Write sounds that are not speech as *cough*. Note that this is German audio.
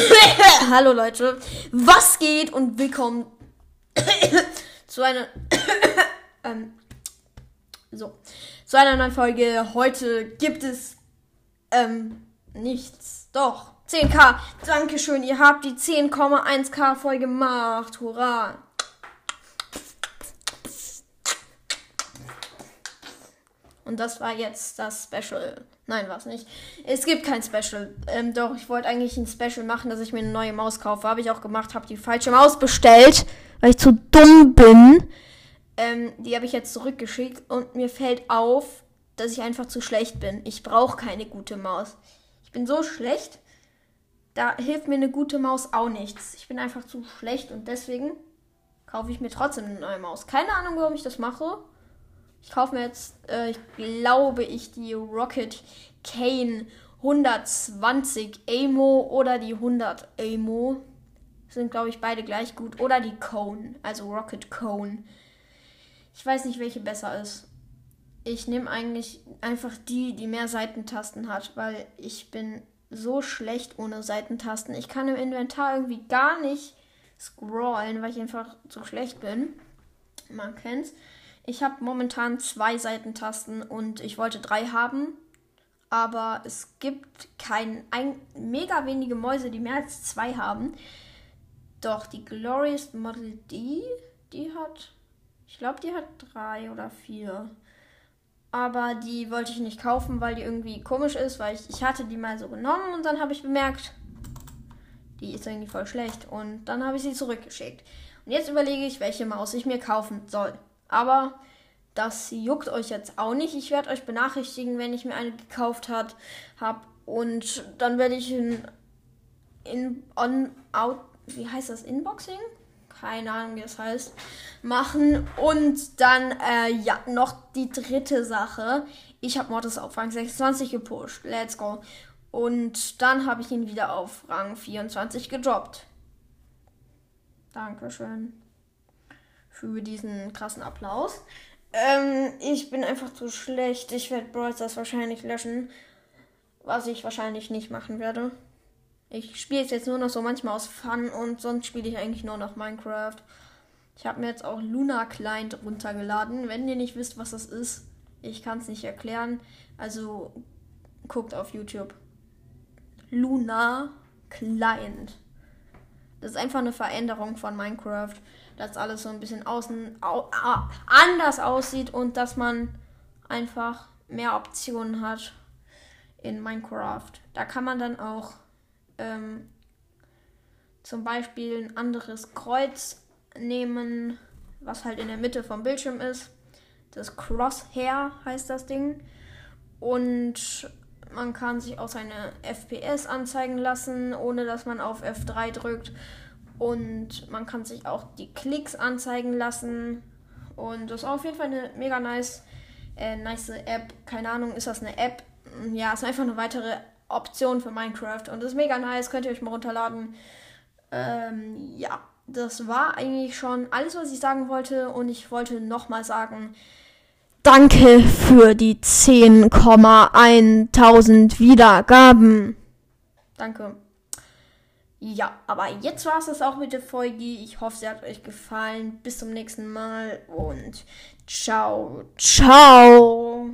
*laughs* Hallo Leute, was geht und willkommen *coughs* zu einer *coughs* ähm, so zu einer neuen Folge. Heute gibt es ähm, nichts, doch 10k. Dankeschön, ihr habt die 10,1k Folge gemacht. Hurra! Und das war jetzt das Special. Nein, war es nicht. Es gibt kein Special. Ähm, doch, ich wollte eigentlich ein Special machen, dass ich mir eine neue Maus kaufe. Habe ich auch gemacht, habe die falsche Maus bestellt, weil ich zu dumm bin. Ähm, die habe ich jetzt zurückgeschickt und mir fällt auf, dass ich einfach zu schlecht bin. Ich brauche keine gute Maus. Ich bin so schlecht, da hilft mir eine gute Maus auch nichts. Ich bin einfach zu schlecht und deswegen kaufe ich mir trotzdem eine neue Maus. Keine Ahnung, warum ich das mache. Ich kaufe mir jetzt, äh, ich glaube ich, die Rocket Kane 120 Amo oder die 100 Amo. Sind, glaube ich, beide gleich gut. Oder die Cone, also Rocket Cone. Ich weiß nicht, welche besser ist. Ich nehme eigentlich einfach die, die mehr Seitentasten hat, weil ich bin so schlecht ohne Seitentasten. Ich kann im Inventar irgendwie gar nicht scrollen, weil ich einfach zu schlecht bin. Man kennt's. Ich habe momentan zwei Seitentasten und ich wollte drei haben. Aber es gibt kein, ein, mega wenige Mäuse, die mehr als zwei haben. Doch die Glorious Model D, die hat, ich glaube, die hat drei oder vier. Aber die wollte ich nicht kaufen, weil die irgendwie komisch ist, weil ich, ich hatte die mal so genommen und dann habe ich bemerkt, die ist irgendwie voll schlecht. Und dann habe ich sie zurückgeschickt. Und jetzt überlege ich, welche Maus ich mir kaufen soll. Aber das juckt euch jetzt auch nicht. Ich werde euch benachrichtigen, wenn ich mir eine gekauft habe. Und dann werde ich ein in, on, out, wie heißt das, Inboxing? Keine Ahnung, wie das heißt. Machen. Und dann, äh, ja, noch die dritte Sache. Ich habe Mortis auf Rang 26 gepusht. Let's go. Und dann habe ich ihn wieder auf Rang 24 gedroppt. Dankeschön für diesen krassen Applaus. Ähm, ich bin einfach zu schlecht. Ich werde Brawl Stars wahrscheinlich löschen. Was ich wahrscheinlich nicht machen werde. Ich spiele es jetzt nur noch so manchmal aus Fun und sonst spiele ich eigentlich nur noch Minecraft. Ich habe mir jetzt auch Luna Client runtergeladen. Wenn ihr nicht wisst, was das ist, ich kann es nicht erklären. Also guckt auf YouTube. Luna Client. Das ist einfach eine Veränderung von Minecraft dass alles so ein bisschen außen au, au, anders aussieht und dass man einfach mehr Optionen hat in Minecraft. Da kann man dann auch ähm, zum Beispiel ein anderes Kreuz nehmen, was halt in der Mitte vom Bildschirm ist. Das Crosshair heißt das Ding. Und man kann sich auch seine FPS anzeigen lassen, ohne dass man auf F3 drückt. Und man kann sich auch die Klicks anzeigen lassen. Und das ist auf jeden Fall eine mega nice, äh, nice App. Keine Ahnung, ist das eine App? Ja, ist einfach eine weitere Option für Minecraft. Und das ist mega nice, könnt ihr euch mal runterladen. Ähm, ja, das war eigentlich schon alles, was ich sagen wollte. Und ich wollte nochmal sagen, danke für die 10,1000 Wiedergaben. Danke. Ja, aber jetzt war es das auch mit der Folge. Ich hoffe, sie hat euch gefallen. Bis zum nächsten Mal und ciao, ciao.